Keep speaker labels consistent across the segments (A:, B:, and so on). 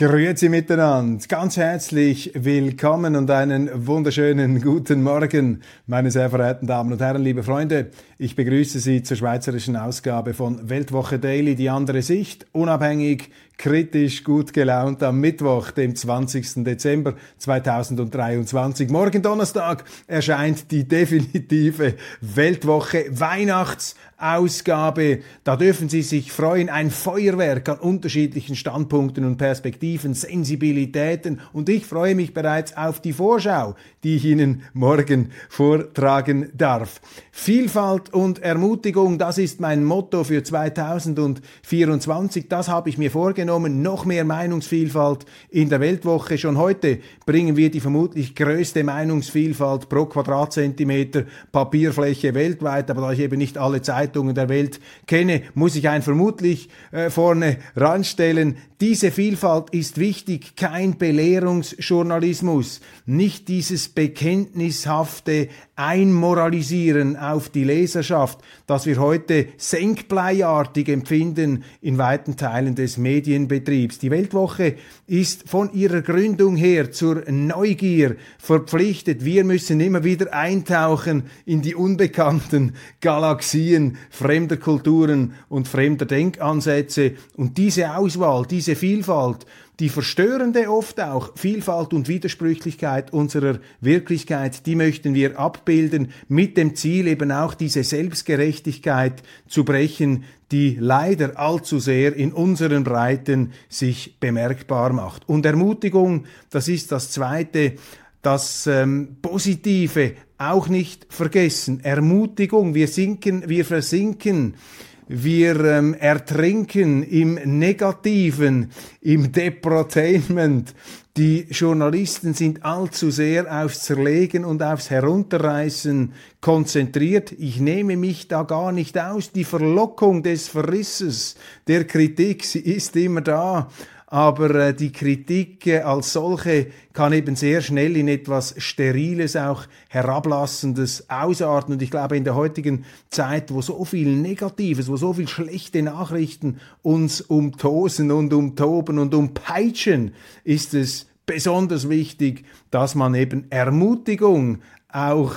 A: Grüezi miteinander, ganz herzlich willkommen und einen wunderschönen guten Morgen, meine sehr verehrten Damen und Herren, liebe Freunde. Ich begrüße Sie zur schweizerischen Ausgabe von Weltwoche Daily, die andere Sicht, unabhängig, kritisch, gut gelaunt am Mittwoch, dem 20. Dezember 2023. Morgen Donnerstag erscheint die definitive Weltwoche Weihnachts Ausgabe. Da dürfen Sie sich freuen. Ein Feuerwerk an unterschiedlichen Standpunkten und Perspektiven, Sensibilitäten. Und ich freue mich bereits auf die Vorschau, die ich Ihnen morgen vortragen darf. Vielfalt und Ermutigung, das ist mein Motto für 2024. Das habe ich mir vorgenommen. Noch mehr Meinungsvielfalt in der Weltwoche. Schon heute bringen wir die vermutlich größte Meinungsvielfalt pro Quadratzentimeter Papierfläche weltweit. Aber da ich eben nicht alle Zeitungen der Welt kenne, muss ich ein vermutlich äh, vorne ranstellen. Diese Vielfalt ist wichtig, kein Belehrungsjournalismus, nicht dieses bekenntnishafte Einmoralisieren auf die Leserschaft, das wir heute senkbleiartig empfinden in weiten Teilen des Medienbetriebs. Die Weltwoche ist von ihrer Gründung her zur Neugier verpflichtet. Wir müssen immer wieder eintauchen in die unbekannten Galaxien fremder Kulturen und fremder Denkansätze und diese Auswahl, diese Vielfalt, die verstörende oft auch Vielfalt und Widersprüchlichkeit unserer Wirklichkeit, die möchten wir abbilden mit dem Ziel eben auch diese Selbstgerechtigkeit zu brechen, die leider allzu sehr in unseren Breiten sich bemerkbar macht. Und Ermutigung, das ist das Zweite, das ähm, Positive auch nicht vergessen. Ermutigung, wir sinken, wir versinken wir ähm, ertrinken im Negativen, im Deprotainment. Die Journalisten sind allzu sehr aufs Zerlegen und aufs Herunterreißen konzentriert. Ich nehme mich da gar nicht aus. Die Verlockung des Verrisses der Kritik, sie ist immer da aber äh, die Kritik äh, als solche kann eben sehr schnell in etwas Steriles, auch Herablassendes ausarten. Und ich glaube, in der heutigen Zeit, wo so viel Negatives, wo so viel schlechte Nachrichten uns umtosen und umtoben und umpeitschen, ist es besonders wichtig, dass man eben Ermutigung auch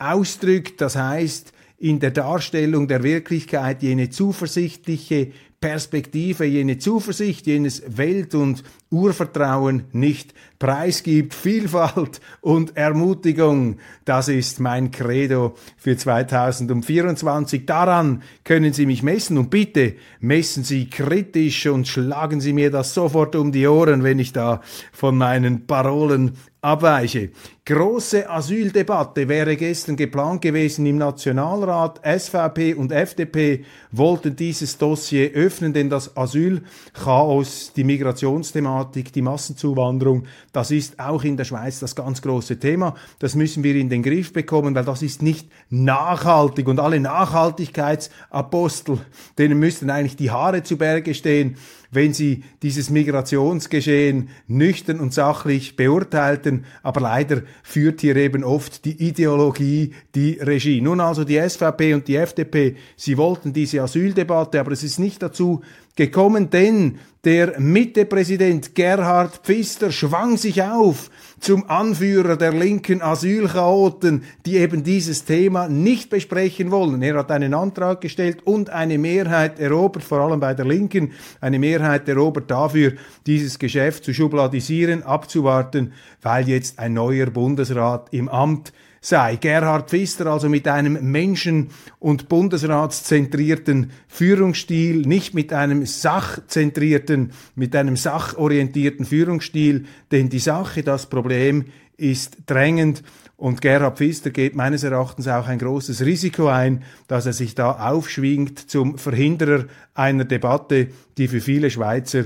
A: ausdrückt. Das heißt, in der Darstellung der Wirklichkeit jene zuversichtliche Perspektive, jene Zuversicht, jenes Welt- und Urvertrauen nicht preisgibt. Vielfalt und Ermutigung, das ist mein Credo für 2024. Daran können Sie mich messen und bitte messen Sie kritisch und schlagen Sie mir das sofort um die Ohren, wenn ich da von meinen Parolen abweiche. Große Asyldebatte wäre gestern geplant gewesen im Nationalrat. SVP und FDP wollten dieses Dossier öffnen, denn das Asylchaos, die Migrationsthematik, die Massenzuwanderung, das ist auch in der Schweiz das ganz große Thema. Das müssen wir in den Griff bekommen, weil das ist nicht nachhaltig und alle Nachhaltigkeitsapostel, denen müssten eigentlich die Haare zu Berge stehen, wenn sie dieses Migrationsgeschehen nüchtern und sachlich beurteilten. Aber leider führt hier eben oft die Ideologie die Regie. Nun also die SVP und die FDP, sie wollten diese Asyldebatte, aber es ist nicht dazu gekommen, denn der Mitte-Präsident Gerhard Pfister schwang sich auf zum Anführer der linken Asylchaoten, die eben dieses Thema nicht besprechen wollen. Er hat einen Antrag gestellt und eine Mehrheit erobert, vor allem bei der Linken, eine Mehrheit erobert dafür, dieses Geschäft zu schubladisieren, abzuwarten, weil jetzt ein neuer Bundesrat im Amt sei. Gerhard Pfister also mit einem menschen- und bundesratszentrierten Führungsstil, nicht mit einem sachzentrierten, mit einem sachorientierten Führungsstil, denn die Sache, das Problem ist drängend Und Gerhard Pfister geht meines Erachtens auch ein großes Risiko ein, dass er sich da aufschwingt zum Verhinderer einer Debatte, die für viele Schweizer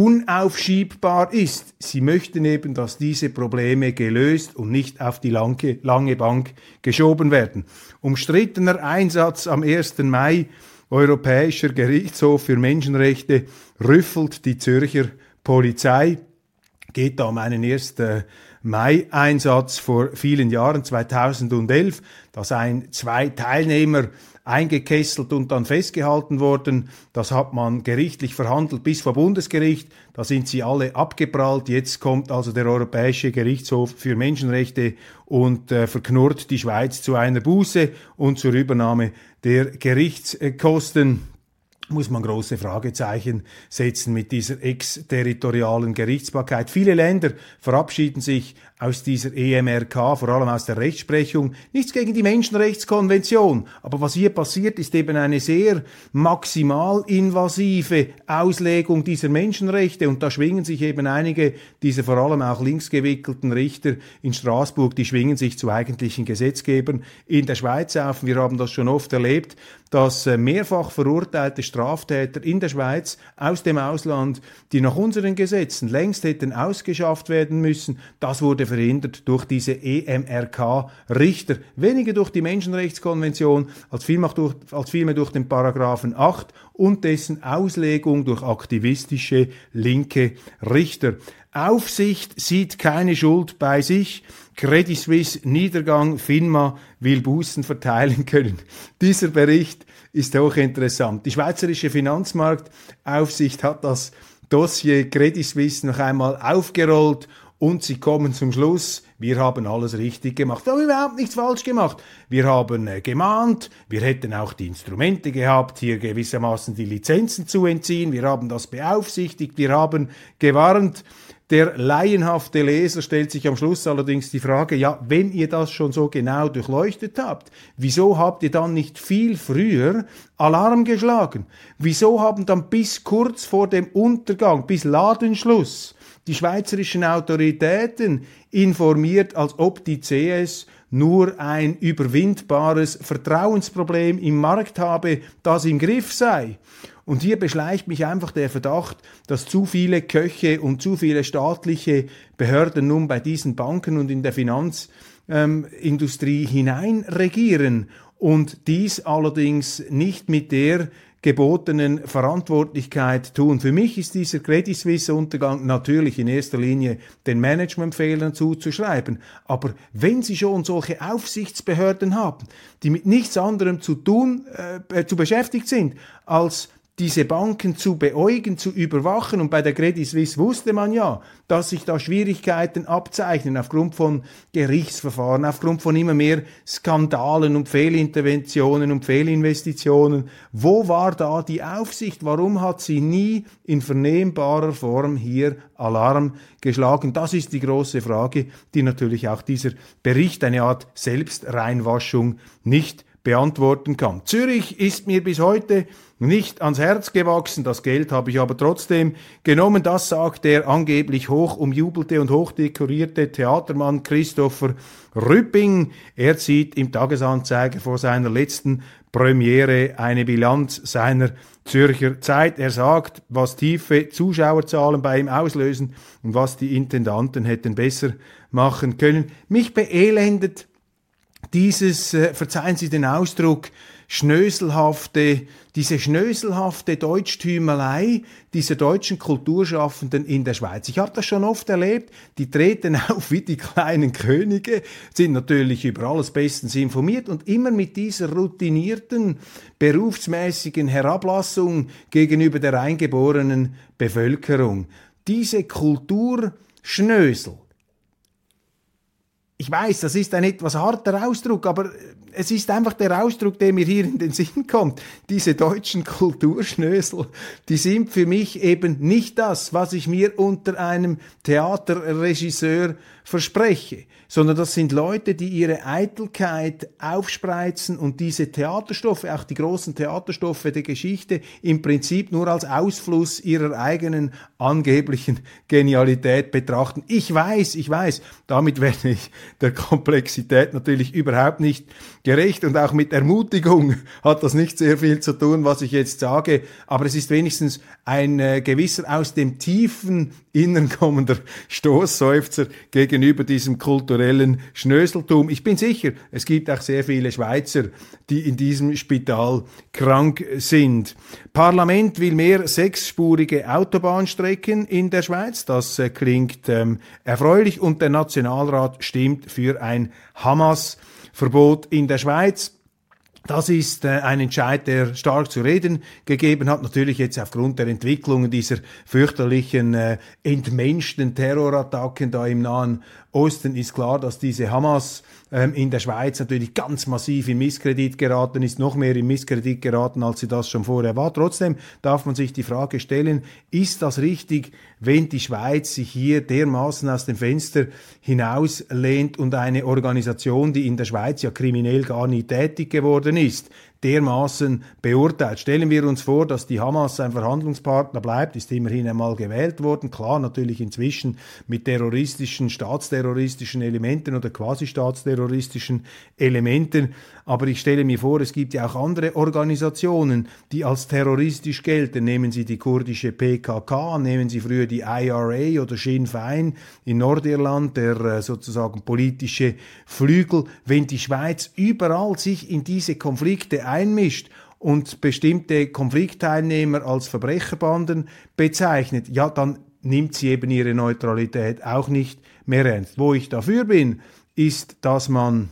A: unaufschiebbar ist. Sie möchten eben, dass diese Probleme gelöst und nicht auf die lange, lange Bank geschoben werden. Umstrittener Einsatz am 1. Mai Europäischer Gerichtshof für Menschenrechte rüffelt die Zürcher Polizei. Geht da um einen 1. Mai-Einsatz vor vielen Jahren, 2011. Da seien zwei Teilnehmer eingekesselt und dann festgehalten worden. Das hat man gerichtlich verhandelt bis vor Bundesgericht. Da sind sie alle abgeprallt. Jetzt kommt also der Europäische Gerichtshof für Menschenrechte und äh, verknurrt die Schweiz zu einer Buße und zur Übernahme der Gerichtskosten muss man große Fragezeichen setzen mit dieser exterritorialen Gerichtsbarkeit. Viele Länder verabschieden sich aus dieser EMRK, vor allem aus der Rechtsprechung. Nichts gegen die Menschenrechtskonvention, aber was hier passiert, ist eben eine sehr maximal invasive Auslegung dieser Menschenrechte und da schwingen sich eben einige dieser vor allem auch linksgewickelten Richter in Straßburg, die schwingen sich zu eigentlichen Gesetzgebern in der Schweiz auf. Wir haben das schon oft erlebt, dass äh, mehrfach verurteilte Straftäter in der Schweiz aus dem Ausland, die nach unseren Gesetzen längst hätten ausgeschafft werden müssen, das wurde verhindert durch diese EMRK-Richter. Weniger durch die Menschenrechtskonvention als vielmehr durch, als vielmehr durch den Paragraphen 8 und dessen Auslegung durch aktivistische linke Richter. Aufsicht sieht keine Schuld bei sich. Credit Suisse Niedergang, FINMA will Bußen verteilen können. Dieser Bericht ist hochinteressant. Die Schweizerische Finanzmarktaufsicht hat das Dossier Credit Suisse noch einmal aufgerollt und sie kommen zum Schluss, wir haben alles richtig gemacht. Wir haben überhaupt nichts falsch gemacht. Wir haben äh, gemahnt, wir hätten auch die Instrumente gehabt, hier gewissermaßen die Lizenzen zu entziehen. Wir haben das beaufsichtigt, wir haben gewarnt. Der laienhafte Leser stellt sich am Schluss allerdings die Frage, ja, wenn ihr das schon so genau durchleuchtet habt, wieso habt ihr dann nicht viel früher Alarm geschlagen? Wieso haben dann bis kurz vor dem Untergang, bis Ladenschluss, die schweizerischen Autoritäten informiert, als ob die CS nur ein überwindbares Vertrauensproblem im Markt habe, das im Griff sei. Und hier beschleicht mich einfach der Verdacht, dass zu viele Köche und zu viele staatliche Behörden nun bei diesen Banken und in der Finanzindustrie ähm, hineinregieren und dies allerdings nicht mit der gebotenen Verantwortlichkeit tun. Für mich ist dieser Credit Suisse Untergang natürlich in erster Linie den Managementfehlern zuzuschreiben. Aber wenn Sie schon solche Aufsichtsbehörden haben, die mit nichts anderem zu tun, äh, zu beschäftigt sind, als diese Banken zu beäugen, zu überwachen. Und bei der Credit Suisse wusste man ja, dass sich da Schwierigkeiten abzeichnen aufgrund von Gerichtsverfahren, aufgrund von immer mehr Skandalen und Fehlinterventionen und Fehlinvestitionen. Wo war da die Aufsicht? Warum hat sie nie in vernehmbarer Form hier Alarm geschlagen? Das ist die große Frage, die natürlich auch dieser Bericht, eine Art Selbstreinwaschung, nicht beantworten kann. Zürich ist mir bis heute nicht ans Herz gewachsen, das Geld habe ich aber trotzdem genommen. Das sagt der angeblich hoch umjubelte und hochdekorierte Theatermann Christopher Rüpping. Er zieht im Tagesanzeiger vor seiner letzten Premiere eine Bilanz seiner Zürcher Zeit. Er sagt, was tiefe Zuschauerzahlen bei ihm auslösen und was die Intendanten hätten besser machen können. Mich beelendet dieses, äh, verzeihen Sie den Ausdruck, schnöselhafte, diese schnöselhafte Deutschtümelei dieser deutschen Kulturschaffenden in der Schweiz. Ich habe das schon oft erlebt, die treten auf wie die kleinen Könige, sind natürlich über alles bestens informiert und immer mit dieser routinierten, berufsmäßigen Herablassung gegenüber der eingeborenen Bevölkerung. Diese Kulturschnösel, ich weiß, das ist ein etwas harter Ausdruck, aber es ist einfach der Ausdruck, der mir hier in den Sinn kommt. Diese deutschen Kulturschnösel, die sind für mich eben nicht das, was ich mir unter einem Theaterregisseur verspreche, sondern das sind Leute, die ihre Eitelkeit aufspreizen und diese Theaterstoffe, auch die großen Theaterstoffe der Geschichte, im Prinzip nur als Ausfluss ihrer eigenen angeblichen Genialität betrachten. Ich weiß, ich weiß, damit werde ich der Komplexität natürlich überhaupt nicht gerecht und auch mit Ermutigung hat das nicht sehr viel zu tun, was ich jetzt sage, aber es ist wenigstens ein äh, gewisser aus dem tiefen Innern kommender Stoßseufzer gegenüber diesem kulturellen Schnöseltum. Ich bin sicher, es gibt auch sehr viele Schweizer, die in diesem Spital krank sind. Parlament will mehr sechsspurige Autobahnstrecken in der Schweiz. Das äh, klingt ähm, erfreulich und der Nationalrat stimmt für ein Hamas-Verbot in der Schweiz. Das ist äh, ein Entscheid, der stark zu reden gegeben hat. Natürlich jetzt aufgrund der Entwicklungen dieser fürchterlichen, äh, entmenschten Terrorattacken da im Nahen Osten ist klar, dass diese Hamas ähm, in der Schweiz natürlich ganz massiv in Misskredit geraten ist, noch mehr in Misskredit geraten, als sie das schon vorher war. Trotzdem darf man sich die Frage stellen, ist das richtig, wenn die Schweiz sich hier dermaßen aus dem Fenster hinauslehnt und eine Organisation, die in der Schweiz ja kriminell gar nie tätig geworden ist, dermaßen beurteilt. Stellen wir uns vor, dass die Hamas ein Verhandlungspartner bleibt, ist immerhin einmal gewählt worden, klar natürlich inzwischen mit terroristischen, staatsterroristischen Elementen oder quasi staatsterroristischen Elementen, aber ich stelle mir vor, es gibt ja auch andere Organisationen, die als terroristisch gelten. Nehmen Sie die kurdische PKK, nehmen Sie früher die IRA oder Sinn Fein in Nordirland, der äh, sozusagen politische Flügel. Wenn die Schweiz überall sich in diese Konflikte einmischt und bestimmte Konfliktteilnehmer als Verbrecherbanden bezeichnet, ja, dann nimmt sie eben ihre Neutralität auch nicht mehr ernst. Wo ich dafür bin, ist, dass man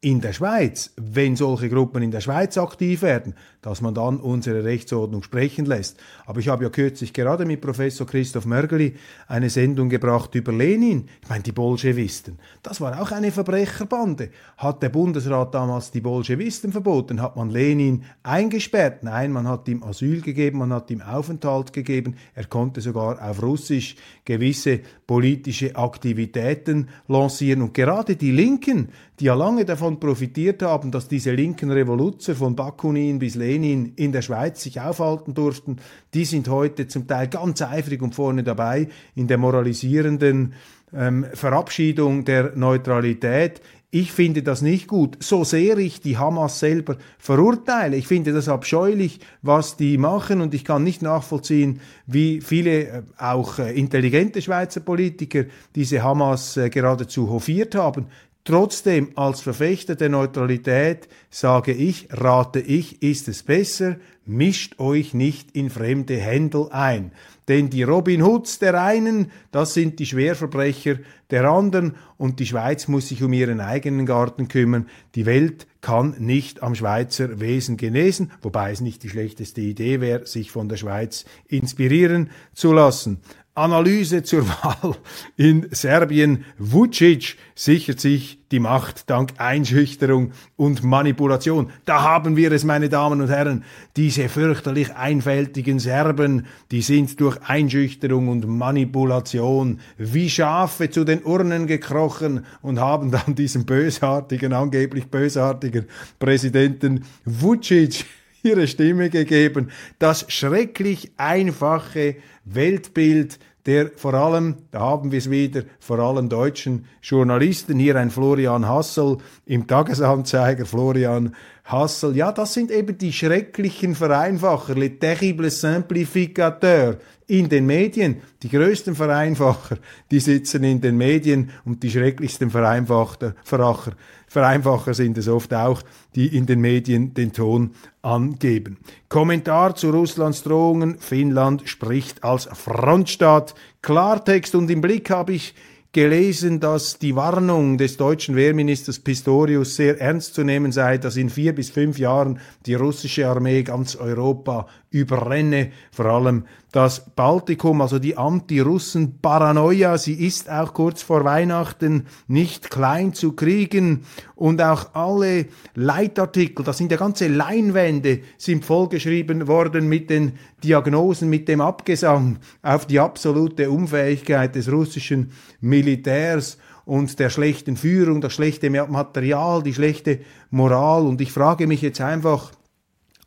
A: in der Schweiz, wenn solche Gruppen in der Schweiz aktiv werden, dass man dann unsere Rechtsordnung sprechen lässt. Aber ich habe ja kürzlich gerade mit Professor Christoph Mörgeli eine Sendung gebracht über Lenin. Ich meine, die Bolschewisten. Das war auch eine Verbrecherbande. Hat der Bundesrat damals die Bolschewisten verboten? Hat man Lenin eingesperrt? Nein, man hat ihm Asyl gegeben, man hat ihm Aufenthalt gegeben. Er konnte sogar auf Russisch gewisse politische Aktivitäten lancieren. Und gerade die Linken, die ja lange davon profitiert haben, dass diese linken Revoluzer von Bakunin bis Lenin in der Schweiz sich aufhalten durften, die sind heute zum Teil ganz eifrig und vorne dabei in der moralisierenden ähm, Verabschiedung der Neutralität. Ich finde das nicht gut, so sehr ich die Hamas selber verurteile. Ich finde das abscheulich, was die machen und ich kann nicht nachvollziehen, wie viele äh, auch äh, intelligente Schweizer Politiker diese Hamas äh, geradezu hofiert haben. Trotzdem, als Verfechter der Neutralität sage ich, rate ich, ist es besser, mischt euch nicht in fremde Händel ein. Denn die Robin Hoods der einen, das sind die Schwerverbrecher der anderen und die Schweiz muss sich um ihren eigenen Garten kümmern. Die Welt kann nicht am Schweizer Wesen genesen, wobei es nicht die schlechteste Idee wäre, sich von der Schweiz inspirieren zu lassen. Analyse zur Wahl in Serbien. Vucic sichert sich die Macht dank Einschüchterung und Manipulation. Da haben wir es, meine Damen und Herren. Diese fürchterlich einfältigen Serben, die sind durch Einschüchterung und Manipulation wie Schafe zu den Urnen gekrochen und haben dann diesem bösartigen, angeblich bösartigen Präsidenten Vucic ihre Stimme gegeben. Das schrecklich einfache Weltbild der vor allem, da haben wir es wieder, vor allem deutschen Journalisten, hier ein Florian Hassel im Tagesanzeiger, Florian Hassel, ja, das sind eben die schrecklichen Vereinfacher, les terribles simplificateurs in den Medien. Die größten Vereinfacher, die sitzen in den Medien und die schrecklichsten Vereinfacher, Veracher, Vereinfacher sind es oft auch, die in den Medien den Ton angeben. Kommentar zu Russlands Drohungen. Finnland spricht als Frontstaat. Klartext und im Blick habe ich gelesen, dass die Warnung des deutschen Wehrministers Pistorius sehr ernst zu nehmen sei, dass in vier bis fünf Jahren die russische Armee ganz Europa überrenne, vor allem das Baltikum, also die Anti-Russen-Paranoia, sie ist auch kurz vor Weihnachten nicht klein zu kriegen und auch alle Leitartikel, das sind ja ganze Leinwände, sind vollgeschrieben worden mit den Diagnosen, mit dem Abgesang auf die absolute Unfähigkeit des russischen Militärs und der schlechten Führung, das schlechte Material, die schlechte Moral. Und ich frage mich jetzt einfach,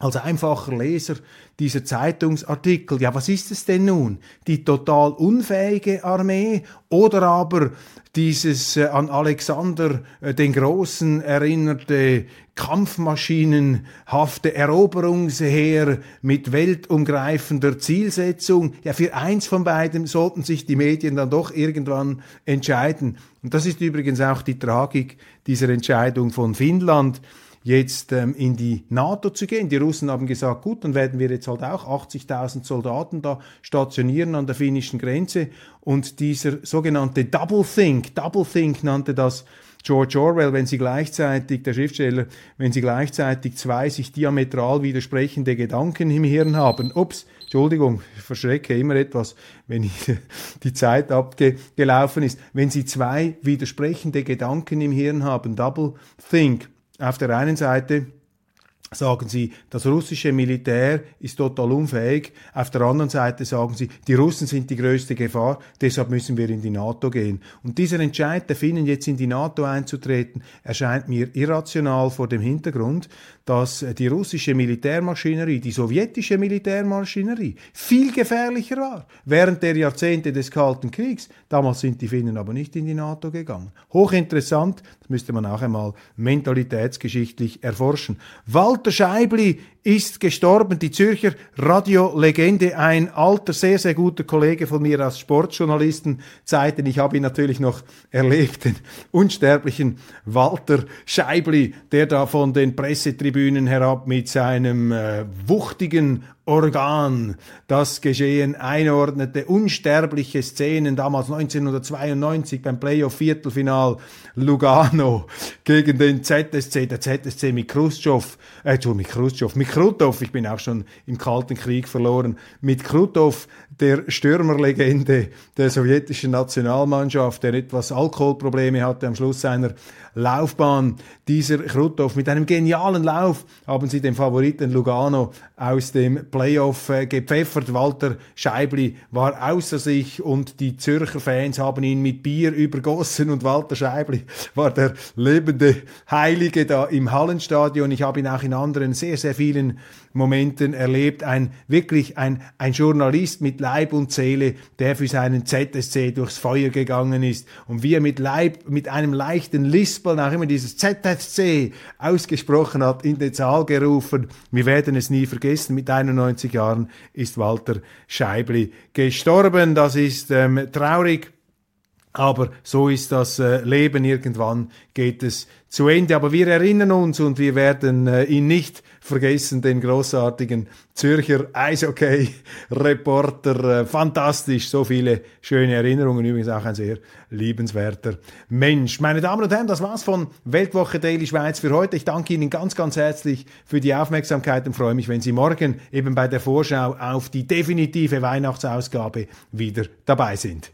A: als einfacher Leser dieser Zeitungsartikel, ja, was ist es denn nun? Die total unfähige Armee oder aber dieses äh, an Alexander äh, den Großen erinnerte kampfmaschinenhafte Eroberungsheer mit weltumgreifender Zielsetzung. Ja, für eins von beiden sollten sich die Medien dann doch irgendwann entscheiden. Und das ist übrigens auch die Tragik dieser Entscheidung von Finnland jetzt ähm, in die NATO zu gehen. Die Russen haben gesagt, gut, dann werden wir jetzt halt auch 80.000 Soldaten da stationieren an der finnischen Grenze. Und dieser sogenannte Double Think, Double Think nannte das George Orwell, wenn sie gleichzeitig, der Schriftsteller, wenn sie gleichzeitig zwei sich diametral widersprechende Gedanken im Hirn haben. Ups, Entschuldigung, ich verschrecke immer etwas, wenn die Zeit abgelaufen ist. Wenn Sie zwei widersprechende Gedanken im Hirn haben, Double Think, auf der einen Seite sagen sie, das russische Militär ist total unfähig. Auf der anderen Seite sagen sie, die Russen sind die größte Gefahr, deshalb müssen wir in die NATO gehen. Und dieser Entscheid der Finnen, jetzt in die NATO einzutreten, erscheint mir irrational vor dem Hintergrund, dass die russische Militärmaschinerie, die sowjetische Militärmaschinerie, viel gefährlicher war während der Jahrzehnte des Kalten Kriegs. Damals sind die Finnen aber nicht in die NATO gegangen. Hochinteressant, das müsste man auch einmal mentalitätsgeschichtlich erforschen. Walter Scheibli ist gestorben, die Zürcher Radiolegende, ein alter, sehr, sehr guter Kollege von mir aus Sportjournalistenzeiten. Ich habe ihn natürlich noch erlebt, den unsterblichen Walter Scheibli, der da von den Pressetribünen herab mit seinem äh, wuchtigen Organ das Geschehen einordnete. Unsterbliche Szenen, damals 1992 beim Playoff-Viertelfinal Lugano gegen den ZSC, der ZSC mit Khrushchev, äh, mit Khrushchev, mit Krutov, ich bin auch schon im Kalten Krieg verloren, mit Krutov, der Stürmerlegende der sowjetischen Nationalmannschaft, der etwas Alkoholprobleme hatte am Schluss seiner Laufbahn. Dieser Krutov mit einem genialen Lauf haben sie den Favoriten Lugano aus dem Playoff äh, gepfeffert. Walter Scheibli war außer sich und die Zürcher Fans haben ihn mit Bier übergossen und Walter Scheibli war der lebende Heilige da im Hallenstadion. Ich habe ihn auch in anderen sehr, sehr vielen Momenten erlebt. Ein wirklich ein, ein Journalist mit Leib und Seele, der für seinen ZSC durchs Feuer gegangen ist und wie er mit Leib, mit einem leichten Lispeln auch immer dieses ZSC ausgesprochen hat, in den Saal gerufen. Wir werden es nie vergessen. Mit 91 Jahren ist Walter Scheibli gestorben. Das ist ähm, traurig. Aber so ist das äh, Leben. Irgendwann geht es zu Ende. Aber wir erinnern uns und wir werden äh, ihn nicht vergessen, den großartigen Zürcher Eishockey-Reporter. Äh, fantastisch, so viele schöne Erinnerungen. Übrigens auch ein sehr liebenswerter Mensch. Meine Damen und Herren, das war's von Weltwoche Daily Schweiz für heute. Ich danke Ihnen ganz, ganz herzlich für die Aufmerksamkeit und freue mich, wenn Sie morgen eben bei der Vorschau auf die definitive Weihnachtsausgabe wieder dabei sind.